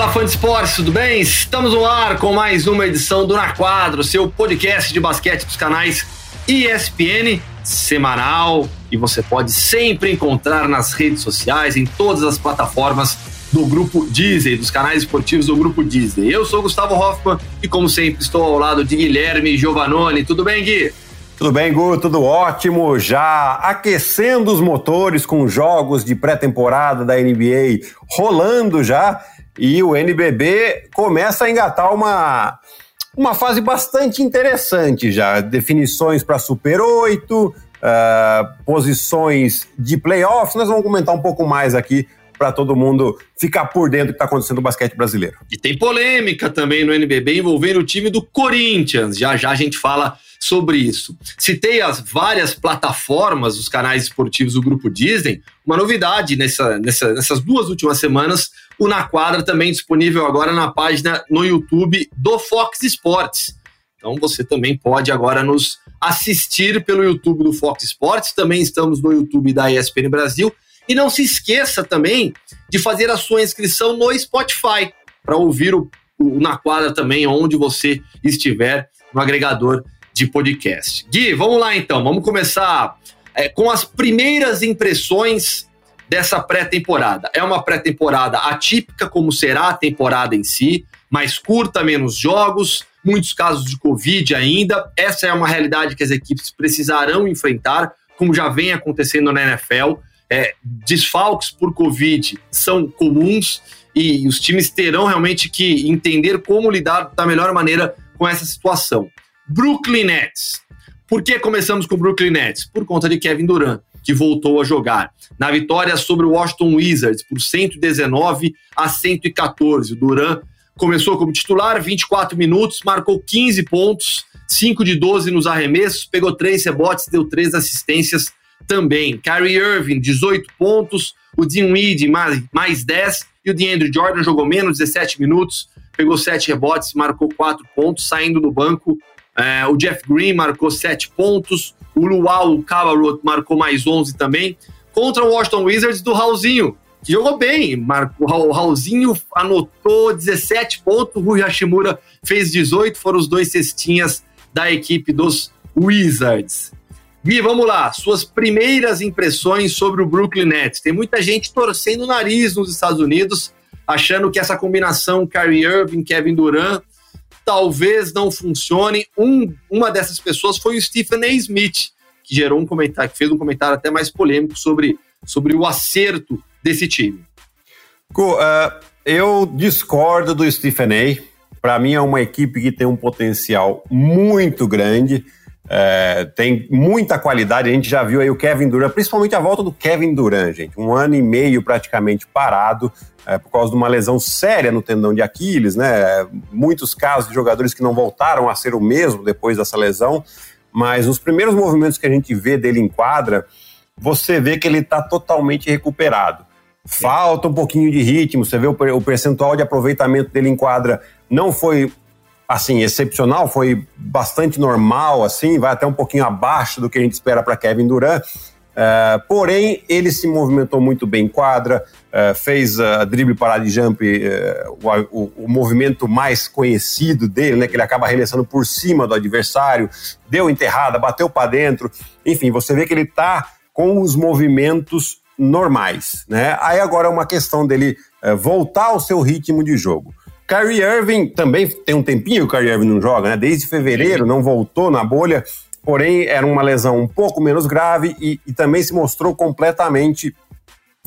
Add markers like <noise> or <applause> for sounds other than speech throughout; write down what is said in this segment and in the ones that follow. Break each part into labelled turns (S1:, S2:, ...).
S1: Fala, fã de esportes, tudo bem? Estamos no ar com mais uma edição do Na Quadro, seu podcast de basquete dos canais ESPN semanal e você pode sempre encontrar nas redes sociais, em todas as plataformas do grupo Disney, dos canais esportivos do grupo Disney. Eu sou Gustavo Hoffman e, como sempre, estou ao lado de Guilherme Giovanoni. Tudo bem, Gui?
S2: Tudo bem, Gu? Tudo ótimo. Já aquecendo os motores com jogos de pré-temporada da NBA rolando já. E o NBB começa a engatar uma, uma fase bastante interessante já. Definições para Super 8, uh, posições de playoffs. Nós vamos comentar um pouco mais aqui para todo mundo ficar por dentro do que está acontecendo no basquete brasileiro.
S1: E tem polêmica também no NBB envolvendo o time do Corinthians. Já já a gente fala sobre isso. Citei as várias plataformas dos canais esportivos do Grupo Disney. Uma novidade nessa, nessa, nessas duas últimas semanas, o Na Quadra também disponível agora na página no YouTube do Fox Sports. Então você também pode agora nos assistir pelo YouTube do Fox Sports. Também estamos no YouTube da ESPN Brasil e não se esqueça também de fazer a sua inscrição no Spotify para ouvir o, o, Na Quadra também, onde você estiver no agregador de podcast. Gui, vamos lá então, vamos começar é, com as primeiras impressões dessa pré-temporada. É uma pré-temporada atípica, como será a temporada em si, mais curta, menos jogos, muitos casos de Covid ainda. Essa é uma realidade que as equipes precisarão enfrentar, como já vem acontecendo na NFL é, desfalques por Covid são comuns e os times terão realmente que entender como lidar da melhor maneira com essa situação. Brooklyn Nets. Por que começamos com o Brooklyn Nets? Por conta de Kevin Durant, que voltou a jogar. Na vitória sobre o Washington Wizards por 119 a 114. O Durant começou como titular, 24 minutos, marcou 15 pontos, 5 de 12 nos arremessos, pegou 3 rebotes, deu 3 assistências também. Kyrie Irving, 18 pontos. O Weed, mais, mais 10. E o DeAndre Jordan jogou menos, 17 minutos. Pegou 7 rebotes, marcou 4 pontos, saindo do banco. É, o Jeff Green marcou 7 pontos. O Luau Cabarot marcou mais 11 também. Contra o Washington Wizards do Raulzinho, que jogou bem. Marcou, o Raulzinho anotou 17 pontos. O Rui Hashimura fez 18. Foram os dois cestinhas da equipe dos Wizards. Gui, vamos lá. Suas primeiras impressões sobre o Brooklyn Nets. Tem muita gente torcendo o nariz nos Estados Unidos, achando que essa combinação Kyrie Irving, Kevin Durant, talvez não funcione. Um, uma dessas pessoas foi o Stephen A. Smith, que gerou um comentário, que fez um comentário até mais polêmico sobre, sobre o acerto desse time.
S2: Uh, eu discordo do Stephen A. Para mim é uma equipe que tem um potencial muito grande. É, tem muita qualidade, a gente já viu aí o Kevin Durant, principalmente a volta do Kevin Durant, gente. Um ano e meio praticamente parado é, por causa de uma lesão séria no tendão de Aquiles, né? Muitos casos de jogadores que não voltaram a ser o mesmo depois dessa lesão, mas nos primeiros movimentos que a gente vê dele em quadra, você vê que ele está totalmente recuperado. Falta um pouquinho de ritmo, você vê o percentual de aproveitamento dele em quadra não foi assim, excepcional, foi bastante normal, assim, vai até um pouquinho abaixo do que a gente espera para Kevin Durant. Uh, porém, ele se movimentou muito bem em quadra, uh, fez a uh, drible parada de jump, é, o, o, o, movimento mais conhecido dele, né, que ele acaba arremessando por cima do adversário, deu enterrada, bateu para dentro. Enfim, você vê que ele está com os movimentos normais. Né? Aí agora é uma questão dele voltar ao seu ritmo de jogo. Kyrie Irving também tem um tempinho que o Kyrie Irving não joga, né? Desde fevereiro, não voltou na bolha, porém era uma lesão um pouco menos grave e, e também se mostrou completamente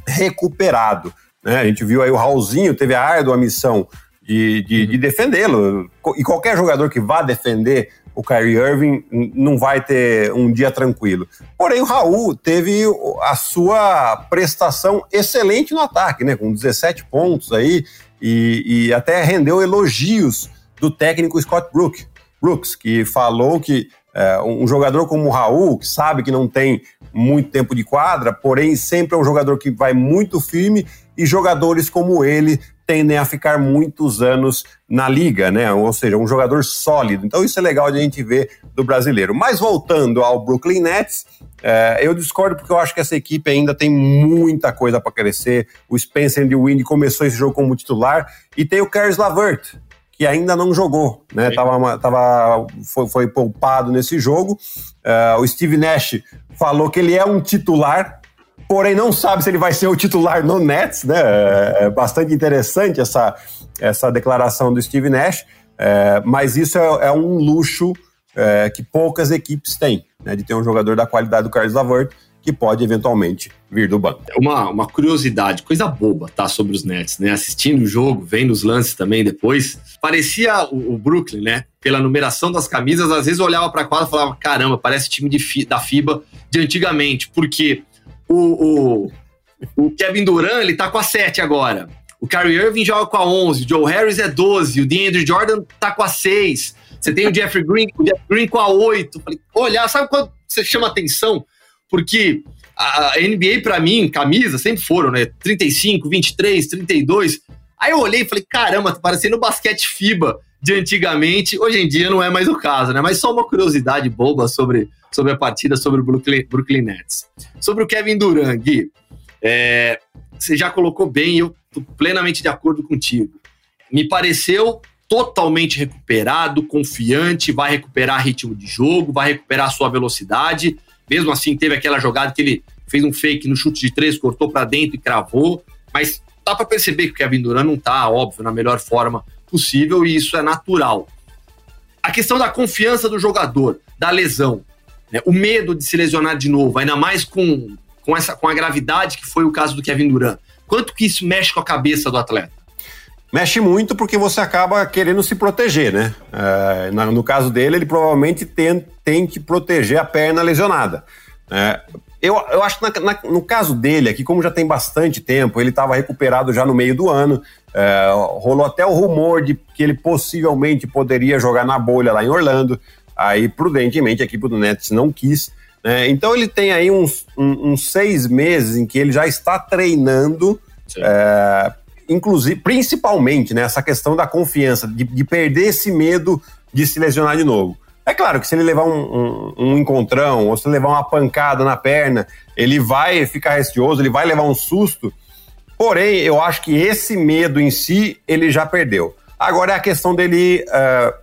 S2: recuperado. Né? A gente viu aí o Raulzinho teve a árdua missão de, de, de defendê-lo. E qualquer jogador que vá defender o Kyrie Irving não vai ter um dia tranquilo. Porém, o Raul teve a sua prestação excelente no ataque, né? Com 17 pontos aí, e, e até rendeu elogios do técnico Scott Brook, Brooks, que falou que é, um jogador como o Raul, que sabe que não tem muito tempo de quadra, porém sempre é um jogador que vai muito firme e jogadores como ele tendem a ficar muitos anos na liga, né? Ou seja, um jogador sólido. Então isso é legal de a gente ver do brasileiro. Mas voltando ao Brooklyn Nets, É, eu discordo porque eu acho que essa equipe ainda tem muita coisa para crescer. O Spencer Winnie começou esse jogo como titular e tem o Caris Lavert, que ainda não jogou, né? Tava, tava, foi, foi poupado nesse jogo. Uh, o Steve Nash falou que ele é um titular, porém não sabe se ele vai ser o titular no Nets, né? É bastante interessante essa, essa declaração do Steve Nash, é, mas isso é, é um luxo é, que poucas equipes têm, né? De ter um jogador da qualidade do Carlos Lavert que pode eventualmente vir do banco.
S1: Uma, uma curiosidade, coisa boba, tá, sobre os Nets, né? Assistindo o jogo, vendo os lances também depois, parecia o, o Brooklyn, né? Pela numeração das camisas, às vezes olhava para a quadra e falava: caramba, parece time de, da FIBA de antigamente, porque o, o, o Kevin Durant, ele tá com a 7 agora. O Kyrie Irving joga com a 11, o Joe Harris é 12, o DeAndre Jordan tá com a 6. Você tem o Jeffrey Green, o Jeff Green com a 8. Falei, olha, sabe quando você chama atenção? Porque a NBA, para mim, camisa, sempre foram, né? 35, 23, 32. Aí eu olhei e falei, caramba, tá parecendo basquete FIBA de antigamente. Hoje em dia não é mais o caso, né? Mas só uma curiosidade boba sobre, sobre a partida, sobre o Brooklyn, Brooklyn Nets. Sobre o Kevin Durant, Gui, é, você já colocou bem, eu tô plenamente de acordo contigo. Me pareceu totalmente recuperado, confiante, vai recuperar ritmo de jogo, vai recuperar sua velocidade. Mesmo assim, teve aquela jogada que ele fez um fake no chute de três, cortou para dentro e cravou. Mas dá para perceber que o Kevin Durant não tá, óbvio, na melhor forma possível e isso é natural. A questão da confiança do jogador, da lesão, né? o medo de se lesionar de novo, ainda mais com, com, essa, com a gravidade que foi o caso do Kevin Durant. Quanto que isso mexe com a cabeça do atleta?
S2: Mexe muito porque você acaba querendo se proteger, né? É, no caso dele, ele provavelmente tem, tem que proteger a perna lesionada. É, eu, eu acho que na, na, no caso dele aqui, como já tem bastante tempo, ele estava recuperado já no meio do ano, é, rolou até o rumor de que ele possivelmente poderia jogar na bolha lá em Orlando. Aí, prudentemente, a equipe do Nets não quis. Né? Então, ele tem aí uns, um, uns seis meses em que ele já está treinando é, inclusive, principalmente, né, essa questão da confiança, de, de, perder esse medo de se lesionar de novo. É claro que se ele levar um, um, um, encontrão ou se levar uma pancada na perna, ele vai ficar restioso, ele vai levar um susto. Porém, eu acho que esse medo em si ele já perdeu. Agora é a questão dele uh,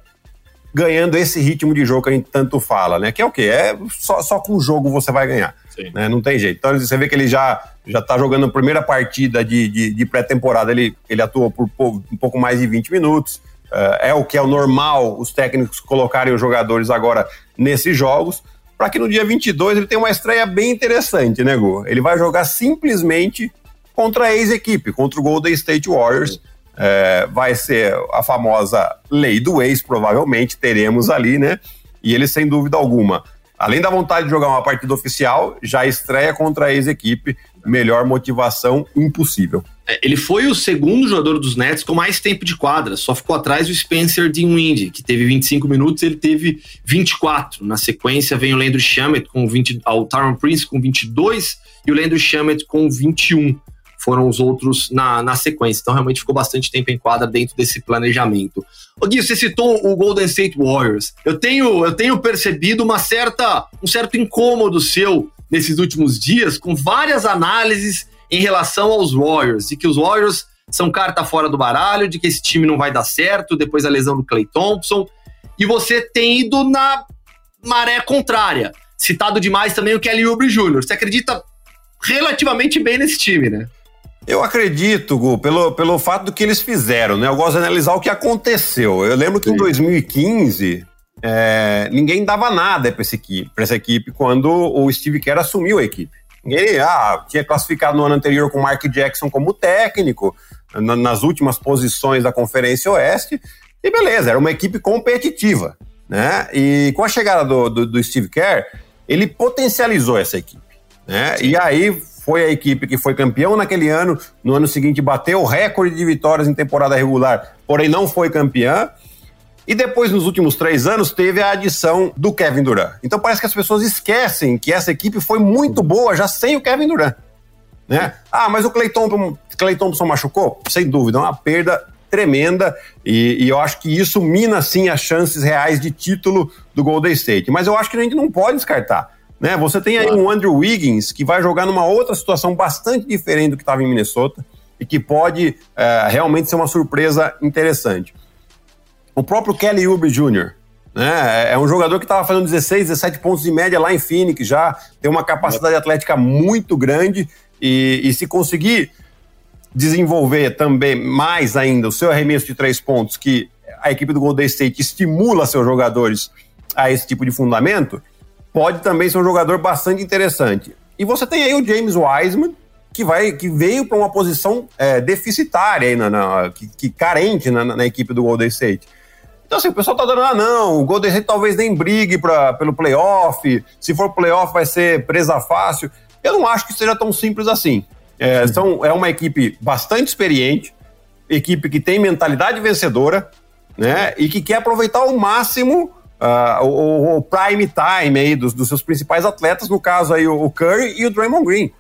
S2: ganhando esse ritmo de jogo que a gente tanto fala, né? Que é o quê? É só, só com o jogo você vai ganhar. Né? Não tem jeito. Então você vê que ele já já está jogando a primeira partida de, de, de pré-temporada, ele, ele atuou por um pouco mais de 20 minutos. Uh, é o que é o normal os técnicos colocarem os jogadores agora nesses jogos, para que no dia 22 ele tenha uma estreia bem interessante, né, Gu? Ele vai jogar simplesmente contra a ex-equipe, contra o Golden State Warriors. É, vai ser a famosa lei do ex, provavelmente teremos ali, né? E ele, sem dúvida alguma, além da vontade de jogar uma partida oficial, já estreia contra a ex-equipe melhor motivação impossível.
S1: É, ele foi o segundo jogador dos Nets com mais tempo de quadra, só ficou atrás do Spencer Dinwiddie, que teve 25 minutos, ele teve 24. Na sequência vem o Landry Shamet com 20, o Taron Prince com 22 e o Landry Shamet com 21. Foram os outros na, na sequência. Então, realmente ficou bastante tempo em quadra dentro desse planejamento. Ô Gui, você citou o Golden State Warriors. Eu tenho, eu tenho percebido uma certa, um certo incômodo seu nesses últimos dias com várias análises em relação aos Warriors e que os Warriors são carta fora do baralho, de que esse time não vai dar certo depois da lesão do Clay Thompson. E você tem ido na maré contrária. Citado demais também o Kelly Oubre Jr. Você acredita relativamente bem nesse time, né?
S2: Eu acredito, Gu, pelo, pelo fato do que eles fizeram, né? Eu gosto de analisar o que aconteceu. Eu lembro que Sim. em 2015 é, ninguém dava nada para essa equipe, essa equipe quando o Steve Kerr assumiu a equipe. Ninguém ah, tinha classificado no ano anterior com o Mark Jackson como técnico, na, nas últimas posições da Conferência Oeste, e beleza, era uma equipe competitiva. Né? E com a chegada do, do, do Steve Kerr, ele potencializou essa equipe. Né? E aí foi a equipe que foi campeão naquele ano, no ano seguinte bateu o recorde de vitórias em temporada regular, porém não foi campeã. E depois, nos últimos três anos, teve a adição do Kevin Durant. Então parece que as pessoas esquecem que essa equipe foi muito boa já sem o Kevin Durant. Né? Ah, mas o Clay Thompson machucou? Sem dúvida, é uma perda tremenda e, e, eu acho que isso mina sim as chances reais de título do Golden State. Mas eu acho que a gente não pode descartar. Né? Você tem aí claro. um Andrew Wiggins que vai jogar numa outra situação bastante diferente do que estava em Minnesota e que pode é, realmente ser uma surpresa interessante. O próprio Kelly Oubre Jr., né? É um jogador que estava fazendo 16, 17 pontos de média lá em Phoenix já, tem uma capacidade atlética muito grande e, e se conseguir desenvolver também mais ainda o seu arremesso de três pontos, que a equipe do Golden State estimula seus jogadores a esse tipo de fundamento, pode também ser um jogador bastante interessante. E você tem aí o James Wiseman, que vai que veio para uma posição é, deficitária aí na, na que, que, carente na, na, equipe do Golden State. Então, assim, o pessoal tá dando, ah, não, o Golden State talvez nem brigue pra, pelo playoff, se for playoff vai ser presa fácil. Eu não acho que seja tão simples assim. É, são, é uma equipe bastante experiente, equipe que tem mentalidade vencedora, né, e que quer aproveitar ao máximo uh, o, o, prime time aí dos, dos, seus principais atletas, no caso aí o Curry e o Draymond Green.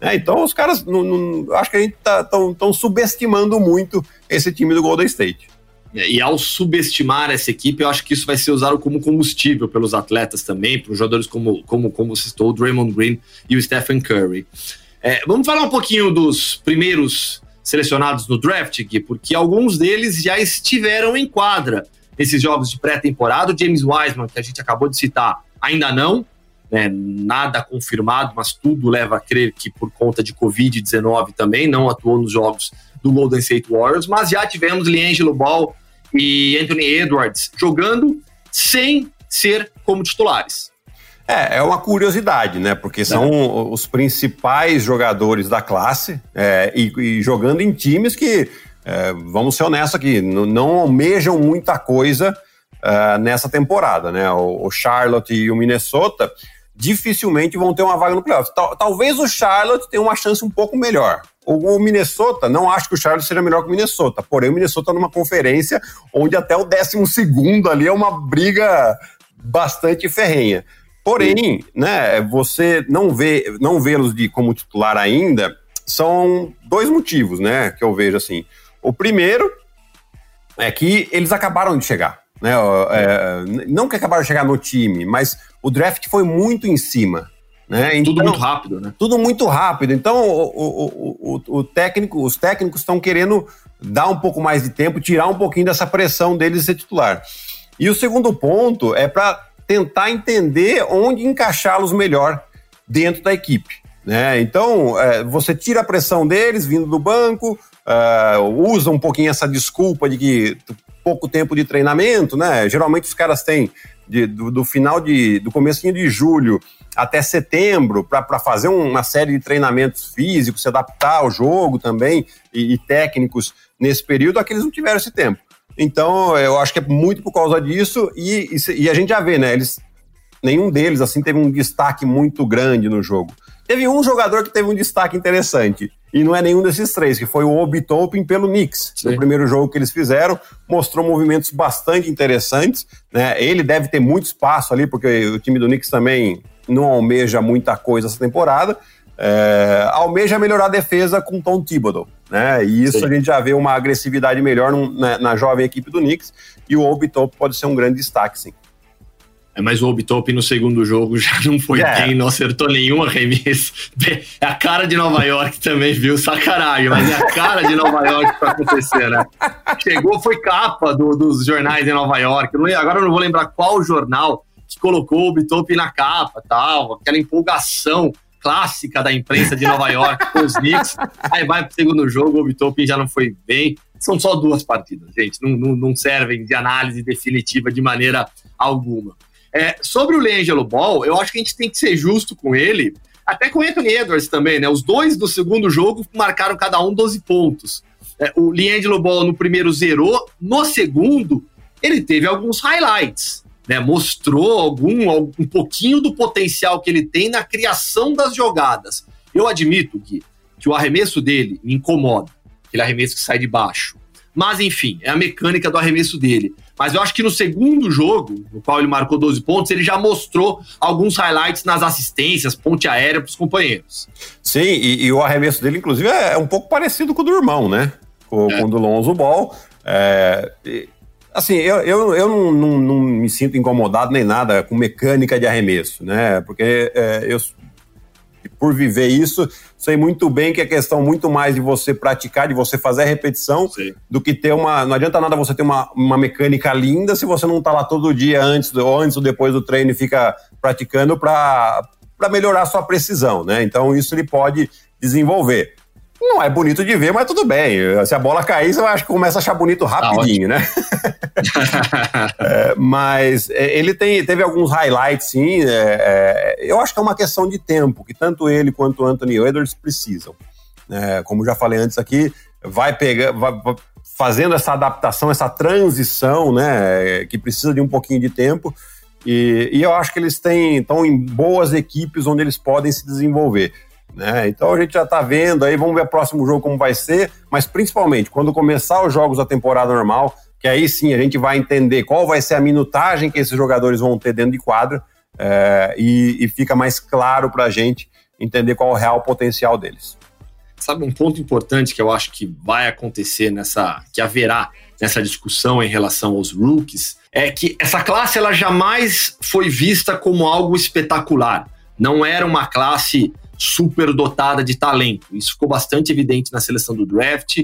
S2: É, então os caras, não, não, acho que a gente tá tão, tão subestimando muito esse time do Golden State.
S1: É, e ao subestimar essa equipe, eu acho que isso vai ser usado como combustível pelos atletas também, para jogadores como, como, como citou, o Draymond Green e o Stephen Curry. É, vamos falar um pouquinho dos primeiros selecionados no draft, Gui, porque alguns deles já estiveram em quadra nesses jogos de pré-temporada. O James Wiseman, que a gente acabou de citar, ainda não, né, nada confirmado, mas tudo leva a crer que por conta de Covid-19 também não atuou nos jogos do Golden State Warriors, mas já tivemos Liangelo Ball e Anthony Edwards jogando sem ser como titulares.
S2: É, é uma curiosidade, né? Porque são é. os principais jogadores da classe é, e, e, jogando em times que, é, vamos ser honestos aqui, não almejam muita coisa é, nessa temporada, né? O, o, Charlotte e o Minnesota dificilmente vão ter uma vaga no playoff. Tal, talvez o Charlotte tenha uma chance um pouco melhor, o Minnesota, não acho que o Charlotte seja melhor que o Minnesota, porém o Minnesota numa conferência onde até o 12 segundo ali é uma briga bastante ferrenha. Porém, né, você não vê não vê-los de como titular ainda, são dois motivos, né, que eu vejo assim. O primeiro é que eles acabaram de chegar, né? É, não que acabaram de chegar no time, mas o draft foi muito em cima. Né?
S1: Então, tudo muito rápido, né?
S2: Tudo muito rápido. Então, o, o, o, o técnico, os técnicos estão querendo dar um pouco mais de tempo, tirar um pouquinho dessa pressão deles de ser titular. E o segundo ponto é para tentar entender onde encaixá-los melhor dentro da equipe. Né? Então, é, você tira a pressão deles vindo do banco, uh, usa um pouquinho essa desculpa de que pouco tempo de treinamento, né? Geralmente os caras têm de, do, do, final de do comecinho de julho até setembro para fazer uma série de treinamentos físicos, se adaptar ao jogo também e, e técnicos nesse período, aqueles não tiveram esse tempo. Então, eu acho que é muito por causa disso e, e, e a gente já vê, né? Eles, nenhum deles assim teve um destaque muito grande no jogo. Teve um jogador que teve um destaque interessante, e não é nenhum desses três, que foi o Obi Toppin pelo Knicks. Sim. No primeiro jogo que eles fizeram, mostrou movimentos bastante interessantes. Né? Ele deve ter muito espaço ali, porque o time do Knicks também não almeja muita coisa essa temporada. É, almeja melhorar a defesa com Tom Thibodeau, né? E isso Sim. a gente já vê uma agressividade melhor na, na, jovem equipe do Knicks e o Obi Top pode ser um grande destaque, sim.
S1: É, mas o Obitop no segundo jogo <laughs> já não foi é. bem, não acertou nenhum arremesso. <laughs> É a cara de Nova York também, viu? Sacanagem, mas é a cara de Nova York para acontecer, né? Chegou, foi capa do, dos jornais em Nova York. Agora eu não vou lembrar qual jornal que colocou o Obitop na capa, tal, aquela empolgação clássica da imprensa de Nova York com os Knicks. Aí vai pro segundo jogo, o Obitop já não foi bem. São só duas partidas, gente. Não, não, não servem de análise definitiva de maneira alguma. É, sobre o Leangelo Ball, eu acho que a gente tem que ser justo com ele, até com o Anthony Edwards também, né? Os dois do segundo jogo marcaram cada um 12 pontos. É, o Leangelo Ball no primeiro zerou, no segundo ele teve alguns highlights, né? Mostrou algum, um pouquinho do potencial que ele tem na criação das jogadas. Eu admito que, que o arremesso dele me incomoda, aquele arremesso que sai de baixo. Mas enfim, é a mecânica do arremesso dele. Mas eu acho que no segundo jogo, no qual ele marcou 12 pontos, ele já mostrou alguns highlights nas assistências, ponte aérea para os companheiros.
S2: Sim, e, e, o arremesso dele, inclusive, é um pouco parecido com o do irmão, né? Com, é. com o do Lonzo Ball. É, Assim, eu, eu, eu não, não, não, me sinto incomodado nem nada com mecânica de arremesso, né? Porque é, eu, por viver isso, sei muito bem que é questão muito mais de você praticar, de você fazer a repetição, Sim. do que ter uma. Não adianta nada você ter uma, uma mecânica linda se você não está lá todo dia antes, ou antes ou depois do treino e fica praticando para melhorar a sua precisão, né? Então isso ele pode desenvolver. Não é bonito de ver, mas tudo bem. Se a bola cair, você acho que começa a achar bonito rapidinho, tá né? <laughs> é, mas é, ele tem, teve alguns highlights, sim. É, é, eu acho que é uma questão de tempo, que tanto ele quanto o Anthony Edwards precisam. É, como já falei antes aqui, vai pegar, vai, fazendo essa adaptação, essa transição, né, que precisa de um pouquinho de tempo. E, e eu acho que eles têm, estão em boas equipes onde eles podem se desenvolver. Né? Então a gente já está vendo aí, vamos ver o próximo jogo como vai ser, mas principalmente quando começar os jogos da temporada normal, que aí sim a gente vai entender qual vai ser a minutagem que esses jogadores vão ter dentro de quadra é, e, e, fica mais claro para a gente entender qual é o real potencial deles.
S1: Sabe um ponto importante que eu acho que vai acontecer nessa, que haverá nessa discussão em relação aos rookies, é que essa classe ela jamais foi vista como algo espetacular. Não era uma classe super dotada de talento. Isso ficou bastante evidente na seleção do draft,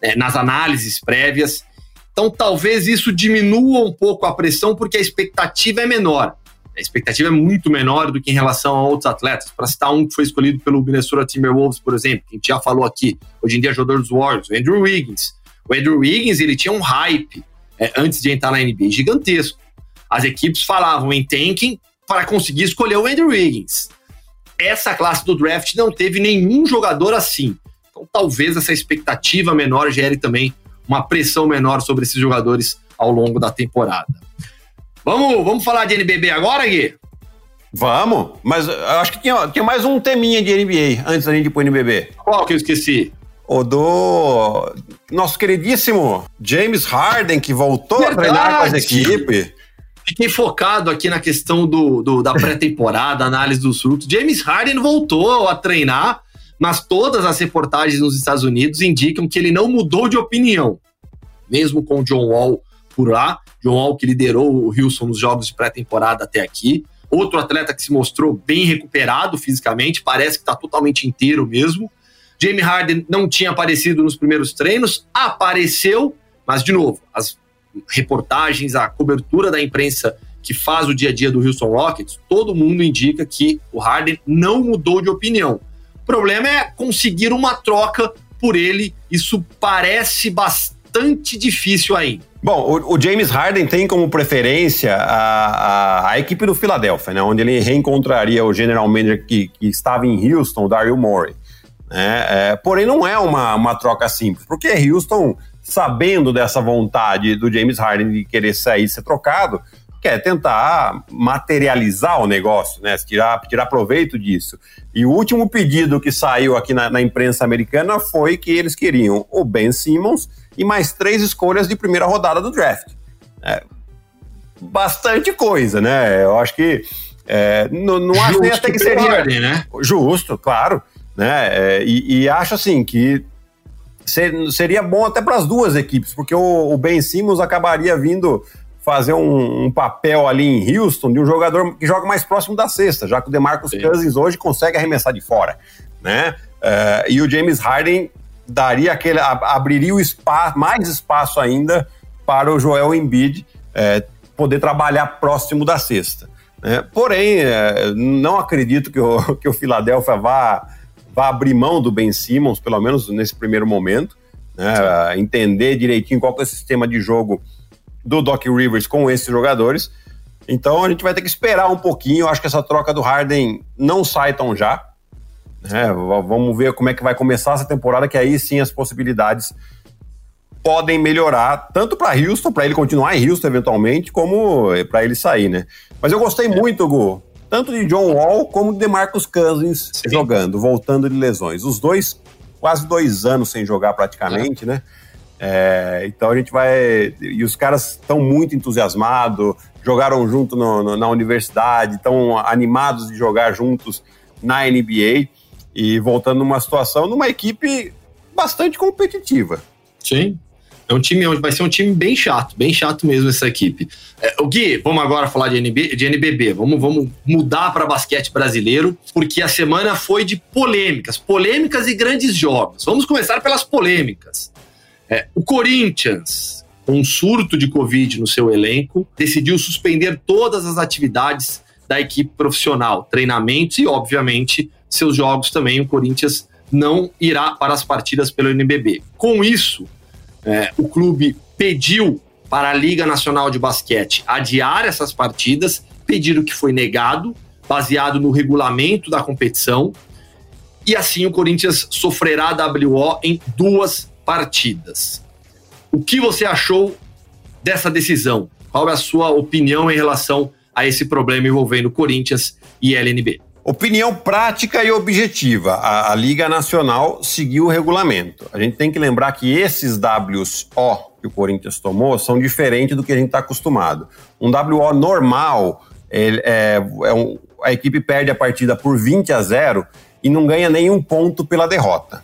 S1: é, nas análises prévias. Então, talvez isso diminua um pouco a pressão, porque a expectativa é menor. A expectativa é muito menor do que em relação a outros atletas. Para citar um que foi escolhido pelo Minnesota Timberwolves, por exemplo, que a gente já falou aqui, hoje em dia é jogador dos Warriors, o Andrew Wiggins. O Andrew Wiggins ele tinha um hype é, antes de entrar na NBA gigantesco. As equipes falavam em tanking para conseguir escolher o Andrew Wiggins essa classe do draft não teve nenhum jogador assim. Então, talvez essa expectativa menor gere também uma pressão menor sobre esses jogadores ao longo da temporada. Vamos, vamos falar de NBB agora, Gui?
S2: Vamos, mas eu acho que tinha, tinha mais um teminha de NBA antes da gente ir pro NBB.
S1: Qual que eu esqueci?
S2: O do nosso queridíssimo James Harden, que voltou Verdade. a treinar com as equipes.
S1: Fiquei focado aqui na questão do, do da pré-temporada, <laughs> análise dos frutos. James Harden voltou a treinar, mas todas as reportagens nos Estados Unidos indicam que ele não mudou de opinião, mesmo com o John Wall por lá. John Wall que liderou o Houston nos jogos de pré-temporada até aqui. Outro atleta que se mostrou bem recuperado fisicamente, parece que está totalmente inteiro mesmo. James Harden não tinha aparecido nos primeiros treinos, apareceu, mas de novo, as reportagens, a cobertura da imprensa que faz o dia a dia do Houston Rockets, todo mundo indica que o Harden não mudou de opinião. O problema é conseguir uma troca por ele. Isso parece bastante difícil ainda.
S2: Bom, o, o, James Harden tem como preferência a, a, a, equipe do Philadelphia, né, onde ele reencontraria o general manager que, que estava em Houston, Daryl Morey. Né, é, porém, não é uma, uma troca simples, porque Houston sabendo dessa vontade do James Harden de querer sair ser trocado, quer tentar materializar o negócio, né? Tirar, tirar proveito disso. E o último pedido que saiu aqui na, na, imprensa americana foi que eles queriam o Ben Simmons e mais três escolhas de primeira rodada do draft. É, bastante coisa, né? Eu acho que é, não, não acho nem até que seria ordem, né? justo, claro, né? É, e, e acho assim que ser, seria bom até para as duas equipes, porque o, o, Ben Simmons acabaria vindo fazer um, um, papel ali em Houston de um jogador que joga mais próximo da cesta, já que o DeMarcus Sim. Cousins hoje consegue arremessar de fora, né? Uh, e o James Harden daria aquele, abriria o espaço, mais espaço ainda para o Joel Embiid uh, poder trabalhar próximo da cesta. Né? Porém, uh, não acredito que o, que o Philadelphia vá vá abrir mão do Ben Simmons, pelo menos nesse primeiro momento, né, entender direitinho qual é o sistema de jogo do Doc Rivers com esses jogadores. Então a gente vai ter que esperar um pouquinho. Eu acho que essa troca do Harden não sai tão já. Né? Vamos ver como é que vai começar essa temporada, que aí sim as possibilidades podem melhorar, tanto para Houston, para ele continuar em Houston eventualmente, como para ele sair, né? Mas eu gostei muito, Gu, tanto de John Wall como de Marcus Cousins Sim. jogando, voltando de lesões. Os dois, quase dois anos sem jogar praticamente, é. né? É, então a gente vai. E os caras estão muito entusiasmados, jogaram junto no, no, na universidade, estão animados de jogar juntos na NBA e voltando numa situação numa equipe bastante competitiva.
S1: Sim. É um time vai ser um time bem chato, bem chato mesmo essa equipe. É, o Gui, vamos agora falar de, NB, de NBB. Vamos, vamos mudar para basquete brasileiro, porque a semana foi de polêmicas, polêmicas e grandes jogos. Vamos começar pelas polêmicas. É, o Corinthians, com um surto de Covid no seu elenco, decidiu suspender todas as atividades da equipe profissional, treinamentos e, obviamente, seus jogos também. O Corinthians não irá para as partidas pelo NBB. Com isso, é, o clube pediu para a Liga Nacional de Basquete adiar essas partidas, pedido que foi negado, baseado no regulamento da competição, e assim o Corinthians sofrerá WO em duas partidas. O que você achou dessa decisão? Qual é a sua opinião em relação a esse problema envolvendo Corinthians e LNB?
S2: Opinião prática e objetiva. A, a, Liga Nacional seguiu o regulamento. A gente tem que lembrar que esses WO que o Corinthians tomou são diferentes do que a gente está acostumado. Um WO normal, ele, é, é um, a equipe perde a partida por 20 a 0 e não ganha nenhum ponto pela derrota.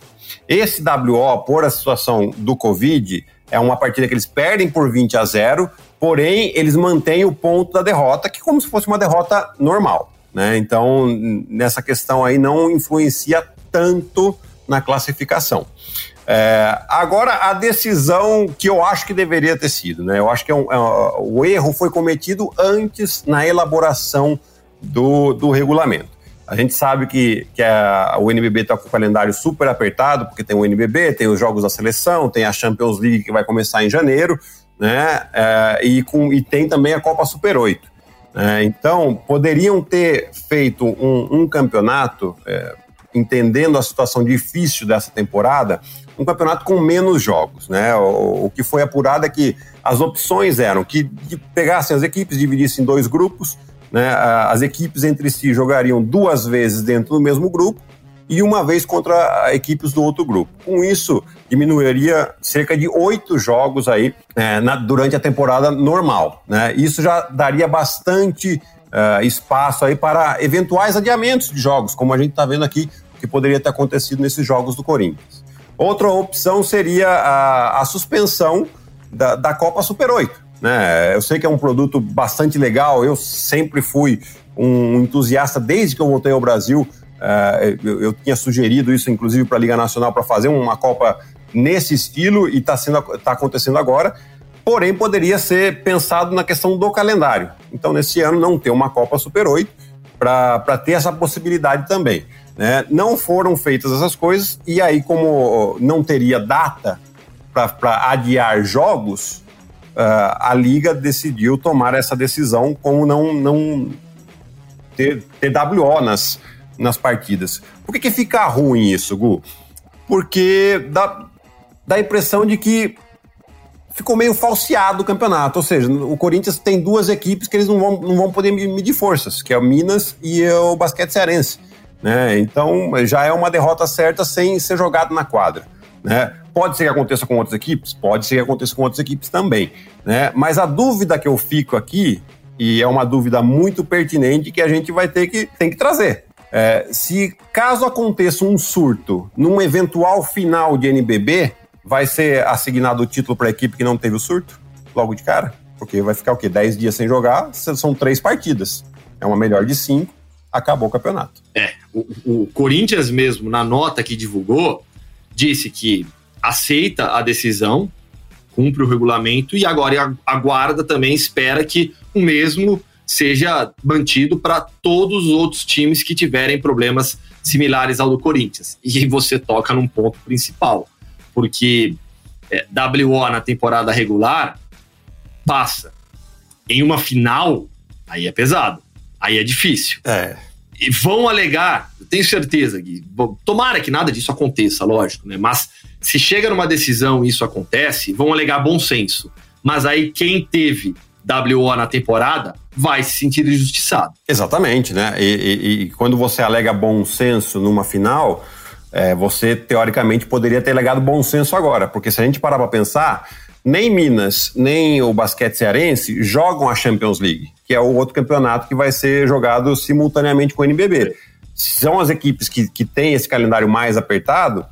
S2: Esse WO, por a situação do Covid, é uma partida que eles perdem por 20 a 0, porém eles mantêm o ponto da derrota, que é como se fosse uma derrota normal. Né? Então, nessa questão aí não influencia tanto na classificação. É, agora, a decisão que eu acho que deveria ter sido, né? Eu acho que é um, é, o erro foi cometido antes na elaboração do, do regulamento. A gente sabe que, que a, o NBB está com o calendário super apertado, porque tem o NBB, tem os jogos da seleção, tem a Champions League que vai começar em janeiro, né? É, e, com, e tem também a Copa Super 8. É, então, poderiam ter feito um, um campeonato, é, entendendo a situação difícil dessa temporada, um campeonato com menos jogos. Né? O, o, que foi apurado é que as opções eram que pegassem as equipes, dividissem em dois grupos, né? as equipes entre si jogariam duas vezes dentro do mesmo grupo, e uma vez contra equipes do outro grupo. Com isso, diminuiria cerca de oito jogos aí é, na, durante a temporada normal. Né? Isso já daria bastante uh, espaço aí para eventuais adiamentos de jogos, como a gente está vendo aqui que poderia ter acontecido nesses jogos do Corinthians. Outra opção seria a, a suspensão da, da Copa Super 8. Né? Eu sei que é um produto bastante legal, eu sempre fui um entusiasta desde que eu voltei ao Brasil Eu, eu, tinha sugerido isso, inclusive, para a Liga Nacional para fazer uma Copa nesse estilo e está tá acontecendo agora. Porém, poderia ser pensado na questão do calendário. Então, nesse ano, não ter uma Copa Super 8 para ter essa possibilidade também. Né? Não foram feitas essas coisas, e aí, como não teria data para adiar jogos, uh, a Liga decidiu tomar essa decisão como não, não ter, ter WO nas, nas partidas. Por que, que fica ruim isso, Gu? Porque dá, dá a impressão de que ficou meio falseado o campeonato. Ou seja, o Corinthians tem duas equipes que eles não vão, não vão poder medir forças, que é o Minas e o Basquete Cearense. Né? Então já é uma derrota certa sem ser jogado na quadra. Né? Pode ser que aconteça com outras equipes? Pode ser que aconteça com outras equipes também. Né? Mas a dúvida que eu fico aqui, e é uma dúvida muito pertinente que a gente vai ter que, tem que trazer. É, se caso aconteça um surto num eventual final de NBB, vai ser assignado o título para a equipe que não teve o surto logo de cara? Porque vai ficar o quê? 10 dias sem jogar, são três partidas. É uma melhor de cinco, acabou o campeonato.
S1: É, o, o Corinthians mesmo, na nota que divulgou, disse que aceita a decisão, cumpre o regulamento e agora aguarda também, espera que o mesmo seja mantido para todos os outros times que tiverem problemas similares ao do Corinthians. E você toca num ponto principal, porque é, WO na temporada regular passa. Em uma final, aí é pesado, aí é difícil.
S2: É.
S1: E vão alegar, eu tenho certeza, Gui, tomara que nada disso aconteça, lógico, né? Mas se chega numa decisão e isso acontece, vão alegar bom senso. Mas aí quem teve WO na temporada vai se sentir injustiçado.
S2: Exatamente, né? E, e, e quando você alega bom senso numa final, é, você teoricamente poderia ter alegado bom senso agora, porque se a gente parar para pensar, nem Minas, nem o basquete cearense jogam a Champions League, que é o outro campeonato que vai ser jogado simultaneamente com o NBB. São as equipes que, que têm esse calendário mais apertado,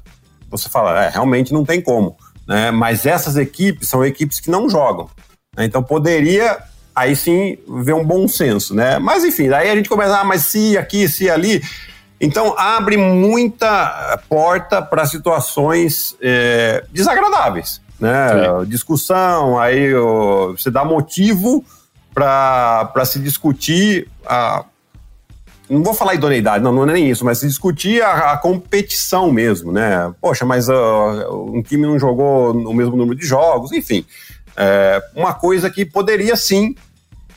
S2: você fala, é, realmente não tem como. né? mas essas equipes são equipes que não jogam. Né? Então poderia aí sim ver um bom senso, né? Mas enfim, daí a gente começa, ah, mas se aqui, se ali. Então abre muita porta para situações é, desagradáveis, né? Sim. Discussão, aí ó, você dá motivo para se discutir a, não vou falar idoneidade, não, não é nem isso, mas se discutir a, a competição mesmo, né? Poxa, mas uh, um time não jogou o mesmo número de jogos, enfim. É, uma coisa que poderia sim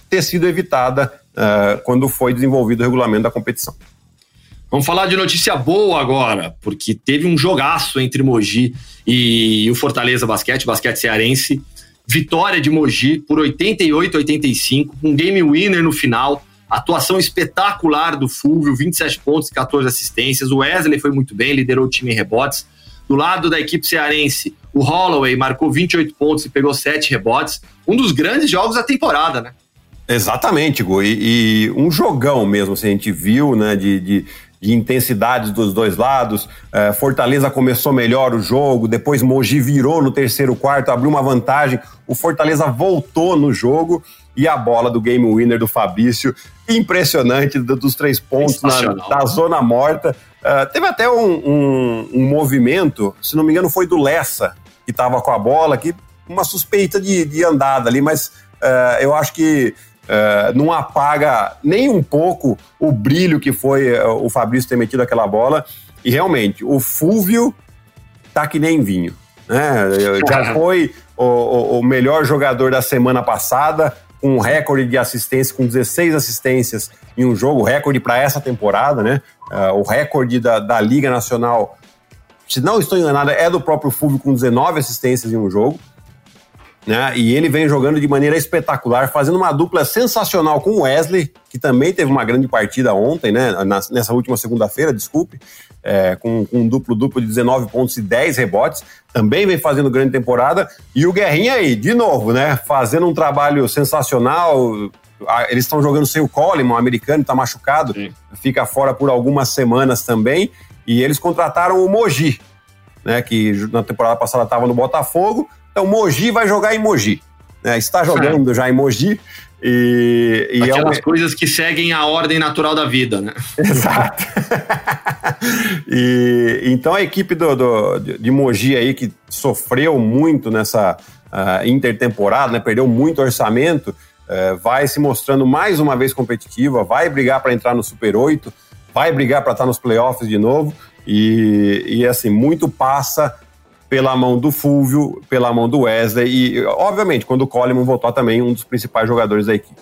S2: ter sido evitada uh, quando foi desenvolvido o regulamento da competição.
S1: Vamos falar de notícia boa agora, porque teve um jogaço entre Mogi e o Fortaleza Basquete, basquete cearense. Vitória de Mogi por 88 85, um game winner no final. Atuação espetacular do Fulvio, 27 pontos e 14 assistências. O Wesley foi muito bem, liderou o time em rebotes. Do lado da equipe cearense, o Holloway marcou 28 pontos e pegou 7 rebotes. Um dos grandes jogos da temporada, né?
S2: Exatamente, Go. E, e um jogão mesmo, assim, a gente viu, né, de, de, de intensidades dos dois lados. É, Fortaleza começou melhor o jogo, depois Mogi virou no terceiro quarto, abriu uma vantagem. O Fortaleza voltou no jogo e a bola do game winner do Fabrício, impressionante, dos três pontos na, da zona morta. Uh, teve até um, um, um, movimento, se não me engano, foi do Lessa, que estava com a bola, que uma suspeita de, de andada ali, mas uh, eu acho que uh, não apaga nem um pouco o brilho que foi o Fabrício ter metido aquela bola. E realmente, o Fúvio tá que nem vinho. Né? <laughs> Já foi o, o, o melhor jogador da semana passada, com um recorde de assistência, com 16 assistências em um jogo, recorde para essa temporada, né? Uh, o recorde da, da Liga Nacional, se não estou enganado, é do próprio Fulvio com 19 assistências em um jogo. Né? E ele vem jogando de maneira espetacular, fazendo uma dupla sensacional com o Wesley, que também teve uma grande partida ontem, né? nessa última segunda-feira, desculpe, é, com, com, um duplo-duplo de 19 pontos e 10 rebotes, também vem fazendo grande temporada. E o Guerrinha aí, de novo, né? Fazendo um trabalho sensacional. Eles estão jogando sem o Coleman, o americano, está machucado, Sim. fica fora por algumas semanas também. E eles contrataram o Mogi, né? Que na temporada passada estava no Botafogo então, Mogi vai jogar em Mogi. Né? Está jogando já em Mogi. E,
S1: e Aquelas é coisas que seguem a ordem natural da vida, né? <laughs>
S2: Exato. e, então a equipe do, do, de Mogi aí, que sofreu muito nessa uh, intertemporada, né? perdeu muito orçamento, uh, vai se mostrando mais uma vez competitiva, vai brigar para entrar no Super 8, vai brigar para estar nos playoffs de novo. E, e assim, muito passa pela mão do Fúvio, pela mão do Wesley e, obviamente, quando o Coleman voltou também, um dos principais jogadores da equipe.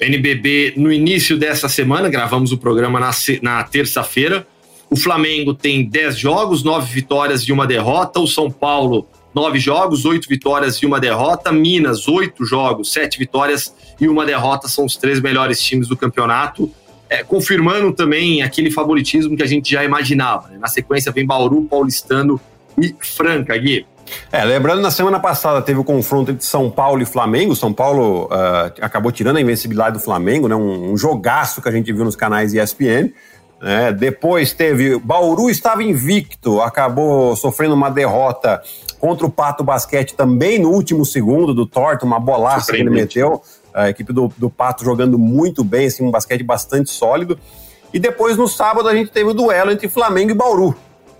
S1: NBB, no início dessa semana, gravamos o programa na, na terça-feira. O Flamengo tem 10 jogos, 9 vitórias e uma derrota. O São Paulo, 9 jogos, 8 vitórias e uma derrota. Minas, 8 jogos, 7 vitórias e uma derrota. São os três melhores times do campeonato. É, confirmando também aquele favoritismo que a gente já imaginava. Né? Na sequência vem Bauru, Paulistano e Franca, Gui.
S2: É, lembrando, na semana passada teve o confronto entre São Paulo e Flamengo. São Paulo uh, acabou tirando a invencibilidade do Flamengo, né? Um, um, jogaço que a gente viu nos canais ESPN. Né? Depois teve. Bauru estava invicto, acabou sofrendo uma derrota contra o Pato Basquete também no último segundo do Torto, uma bolaça que ele meteu. A equipe do, do Pato jogando muito bem, assim, um basquete bastante sólido. E depois, no sábado, a gente teve o duelo entre Flamengo e Bauru.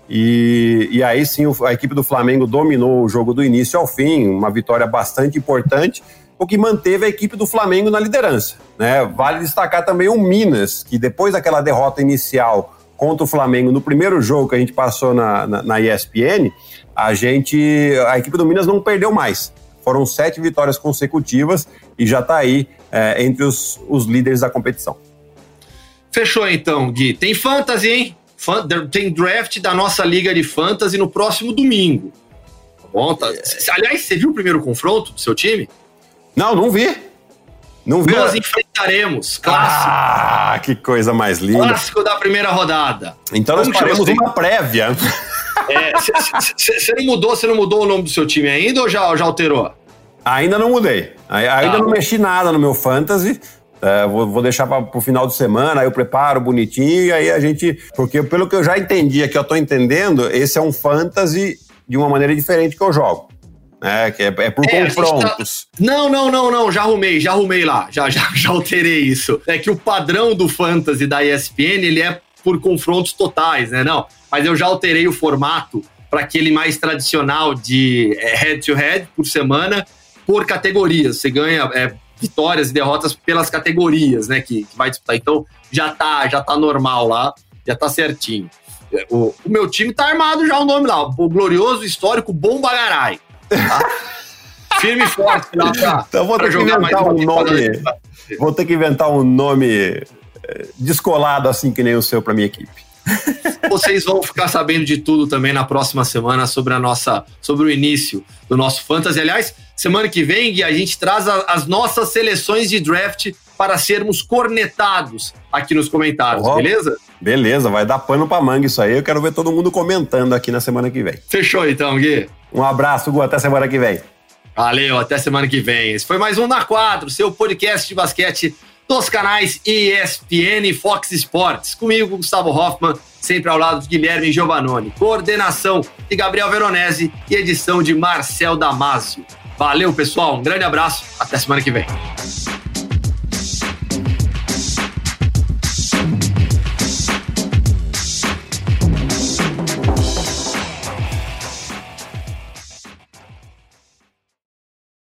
S2: E, e aí sim a equipe do Flamengo dominou o jogo do início ao fim, uma vitória bastante importante, o que manteve a equipe do Flamengo na liderança. Né? Vale destacar também o Minas, que depois daquela derrota inicial contra o Flamengo no primeiro jogo que a gente passou na, na, na ESPN, a gente, a equipe do Minas não perdeu mais. Foram sete vitórias consecutivas e já está aí é, entre os, os líderes da competição.
S1: Fechou então, Gui. Tem fantasy, hein? Tem draft da nossa liga de fantasy no próximo domingo. Tá bom? Tá. Aliás, você viu o primeiro confronto do seu time?
S2: Não, não vi. Não vi.
S1: Nós enfrentaremos.
S2: Clássico. Ah, que coisa mais linda.
S1: Clássico da primeira rodada.
S2: Então nós faremos uma prévia.
S1: Você é, não mudou, você não mudou o nome do seu time ainda ou já, já alterou?
S2: Ainda não mudei. Ainda tá. não mexi nada no meu fantasy. É, vou, vou, deixar para o final de semana, aí eu preparo bonitinho, e aí a gente. Porque pelo que eu já entendi aqui, eu estou entendendo, esse é um fantasy de uma maneira diferente que eu jogo. É, que é, é por é, confrontos.
S1: Tá... Não, não, não, não. Já arrumei, já arrumei lá. Já, já, <laughs> já alterei isso. É que o padrão do Fantasy da ESPN, ele é por confrontos totais, né? Não. Mas eu já alterei o formato para aquele mais tradicional de head-to-head é, -head por semana, por categorias. Você ganha é, vitórias e derrotas pelas categorias, né? Que, que, vai disputar. Então já tá, já tá normal lá, já tá certinho. O, o meu time tá armado já o nome lá, o glorioso histórico Bombagarai. Tá? <laughs> Firme e forte lá pra,
S2: então vou ter que inventar um nome. Vou ter que inventar um nome eh, descolado assim que nem o seu para minha equipe.
S1: Vocês vão ficar sabendo de tudo também na próxima semana sobre a nossa, sobre o início do nosso fantasy. Aliás, semana que vem Gui, a gente traz a, as nossas seleções de draft para sermos cornetados aqui nos comentários, oh, beleza?
S2: Beleza, vai dar pano para manga isso aí. Eu quero ver todo mundo comentando aqui na semana que vem.
S1: Fechou então, Gui.
S2: Um abraço, Gu, até semana que vem.
S1: Valeu, até semana que vem. Esse foi mais um Na Quadro, seu podcast de basquete dos canais ESPN e Fox Sports. Comigo, Gustavo Hoffman, sempre ao lado de Guilherme Giovannoni. Coordenação de Gabriel Veronese e edição de Marcel Damasio. Valeu, pessoal. Um grande abraço. Até semana que vem.